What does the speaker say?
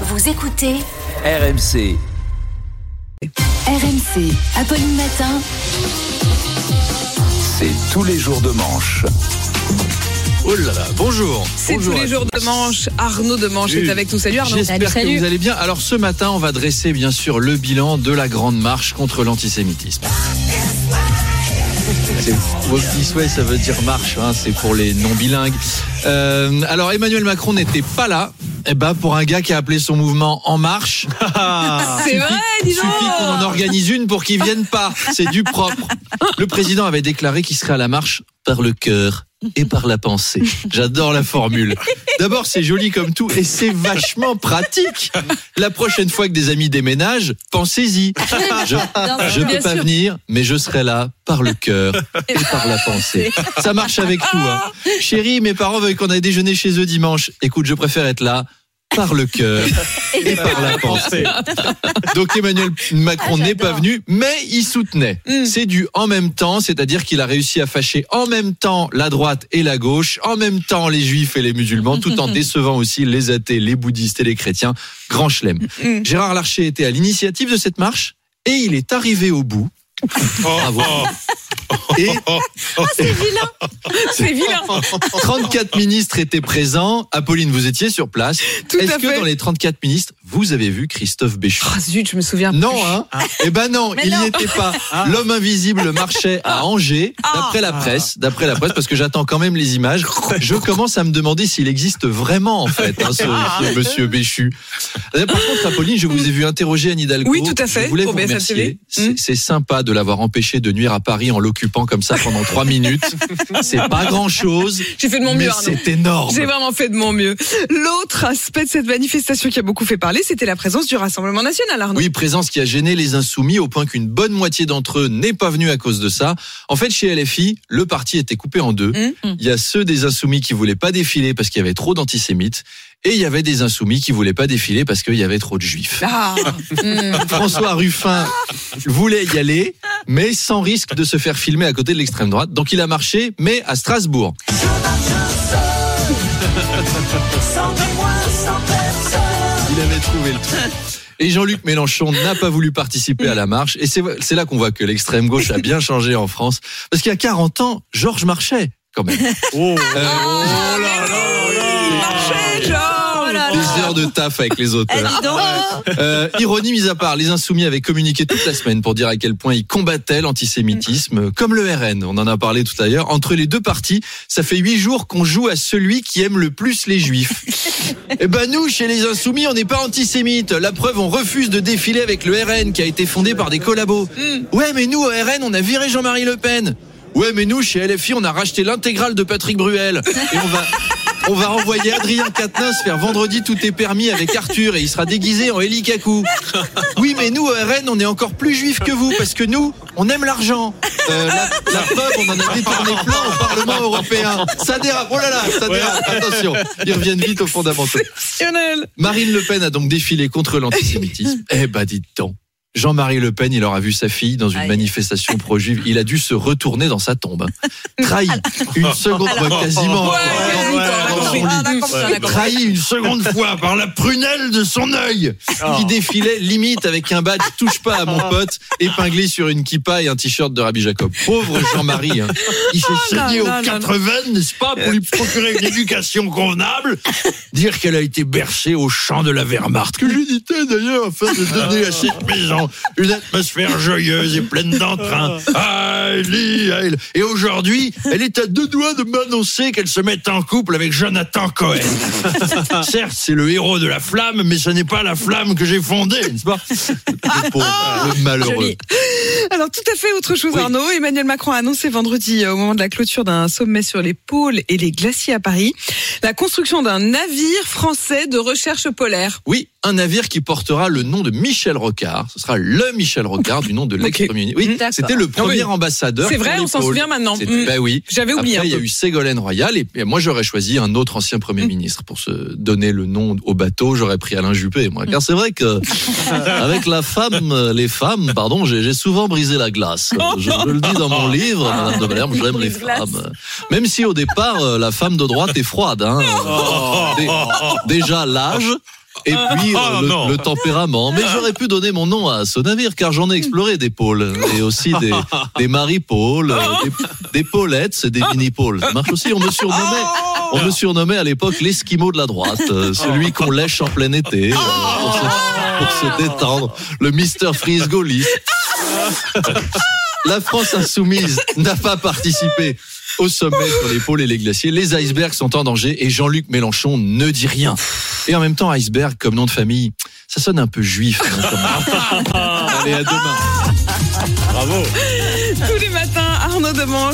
Vous écoutez RMC. RMC, Apolline Matin. C'est tous les jours de manche. Oh là là, bonjour. C'est tous les jours de manche. Arnaud de Manche est avec nous. Salut Arnaud. J'espère que vous allez bien. Alors ce matin, on va dresser bien sûr le bilan de la grande marche contre l'antisémitisme. Disney, ça veut dire marche, hein, c'est pour les non bilingues. Euh, alors Emmanuel Macron n'était pas là. Eh ben pour un gars qui a appelé son mouvement En Marche, C'est vrai, dis suffit qu'on en donc. organise une pour qu'il vienne pas. C'est du propre. Le président avait déclaré qu'il serait à la marche par le cœur et par la pensée. J'adore la formule. D'abord, c'est joli comme tout et c'est vachement pratique. La prochaine fois que des amis déménagent, pensez-y. Je, je peux pas sûr. venir, mais je serai là par le cœur et par la pensée. Ça marche avec tout. Hein. Chérie, mes parents veulent qu'on aille déjeuner chez eux dimanche. Écoute, je préfère être là par le cœur et par la pensée. Donc Emmanuel Macron n'est pas venu, mais il soutenait. Mm. C'est du en même temps, c'est-à-dire qu'il a réussi à fâcher en même temps la droite et la gauche, en même temps les juifs et les musulmans, tout en décevant aussi les athées, les bouddhistes et les chrétiens. Grand chelem. Mm. Gérard Larcher était à l'initiative de cette marche et il est arrivé au bout. Bravo. Et C'est vilain. 34 ministres étaient présents. Apolline, vous étiez sur place. Est-ce que fait. dans les 34 ministres, vous avez vu Christophe Béchu Ah zut, je me souviens. Non, plus. hein Eh ben non, Mais il n'y était pas. L'homme invisible marchait à Angers, d'après la presse, d'après la presse, parce que j'attends quand même les images. Je commence à me demander s'il existe vraiment en fait, hein, ce, ce Monsieur Béchu. Par contre, Apolline, je vous ai vu interroger Anne Hidalgo. Oui, tout à fait, Je voulais pour vous BFM remercier. C'est sympa de l'avoir empêché de nuire à Paris en l'occupant comme ça pendant trois minutes. C'est pas grand chose. J'ai fait de mon mais mieux, c'est énorme. J'ai vraiment fait de mon mieux. L'autre aspect de cette manifestation qui a beaucoup fait parler, c'était la présence du Rassemblement national, Arnaud. Oui, présence qui a gêné les insoumis au point qu'une bonne moitié d'entre eux n'est pas venue à cause de ça. En fait, chez LFI, le parti était coupé en deux. Mmh. Il y a ceux des insoumis qui voulaient pas défiler parce qu'il y avait trop d'antisémites. Et il y avait des insoumis qui voulaient pas défiler parce qu'il y avait trop de juifs. Ah. Mm. François Ruffin voulait y aller, mais sans risque de se faire filmer à côté de l'extrême droite. Donc il a marché, mais à Strasbourg. Il avait trouvé le truc. Et Jean-Luc Mélenchon n'a pas voulu participer à la marche. Et c'est là qu'on voit que l'extrême gauche a bien changé en France. Parce qu'il y a 40 ans, Georges marchait, quand même. Oh. Euh, des heures de taf avec les auteurs. Euh, ironie mise à part, les Insoumis avaient communiqué toute la semaine pour dire à quel point ils combattaient l'antisémitisme, comme le RN, on en a parlé tout à l'heure. Entre les deux partis, ça fait huit jours qu'on joue à celui qui aime le plus les juifs. Eh ben nous, chez les Insoumis, on n'est pas antisémites. La preuve, on refuse de défiler avec le RN qui a été fondé par des collabos. Ouais, mais nous, au RN, on a viré Jean-Marie Le Pen. Ouais, mais nous, chez LFI, on a racheté l'intégrale de Patrick Bruel. Et on va... On va envoyer Adrien Quatennens faire vendredi tout est permis avec Arthur et il sera déguisé en Eli Kakou. Oui, mais nous, au RN, on est encore plus juifs que vous parce que nous, on aime l'argent. Euh, la, la preuve, on en a détourné plein au Parlement européen. Ça dérape. Oh là là, ça dérape. Attention, ils reviennent vite aux fondamentaux. Exceptionnel. Marine Le Pen a donc défilé contre l'antisémitisme. Eh ben, dites donc. Jean-Marie Le Pen, il aura vu sa fille dans une Aïe. manifestation pro-juive. Il a dû se retourner dans sa tombe. Trahi. Une seconde fois, quasiment. Ouais, Dans- quasiment, dans Trahi une seconde fois par la prunelle de son œil, qui défilait limite avec un badge touche pas à mon pote, épinglé sur une kippa et un t-shirt de Rabbi Jacob. Pauvre Jean-Marie. hein. Il s'est là saigné aux quatre veines, n'est-ce pas, pour lui procurer une éducation convenable. Dire qu'elle a été bercée au chant de la Wehrmacht. Que l'unité d'ailleurs, afin de donner à cette maison une atmosphère joyeuse et pleine d'entrain. Et aujourd'hui, elle est à deux doigts de m'annoncer qu'elle se met en couple avec Jonathan Cohen. Certes, c'est le héros de la flamme, mais ce n'est pas la flamme que j'ai fondée, n'est-ce pas Le pauvre, le malheureux. Joli. Alors tout à fait autre chose Oui. Arnaud. Emmanuel Macron a annoncé vendredi euh, au moment de la clôture d'un sommet sur les pôles et les glaciers à Paris la construction d'un navire français de recherche polaire. Oui, un navire qui portera le nom de Michel Rocard. Ce sera le Michel Rocard du nom de l'ex-premier ministre. Oui, D'accord. c'était le premier Ah oui. ambassadeur. C'est vrai, on s'en souvient maintenant. Mm. Bah oui. J'avais oublié Après, il y a eu Ségolène Royal et, moi j'aurais choisi un autre ancien premier Mm. Ministre pour se donner le nom au bateau. J'aurais pris Alain Juppé, moi. Car c'est vrai que avec la femme, les femmes, pardon, j'ai souvent brisé la glace. Je, je le dis dans mon livre, Madame de Valère, j'aime les femmes. Même si au départ, euh, la femme de droite est froide. Hein. Dé- Déjà l'âge. Et puis Oh, euh, le, non. le tempérament. Mais j'aurais pu donner mon nom à ce navire car j'en ai exploré des pôles et aussi des, des Marie-Paul, des, des Paulettes, c'est des mini-pôles. Ça marche aussi. On me surnommait, on me surnommait à l'époque l'esquimau de la droite, euh, celui qu'on lèche en plein été euh, pour, se, pour se détendre, le Mister Freeze gaulliste. La France insoumise n'a pas participé au sommet sur les pôles et les glaciers. Les icebergs sont en danger et Jean-Luc Mélenchon ne dit rien. Et en même temps, iceberg comme nom de famille, ça sonne un peu juif. hein, Allez, à demain. Bravo. Tous les matins, Arnaud Demanche.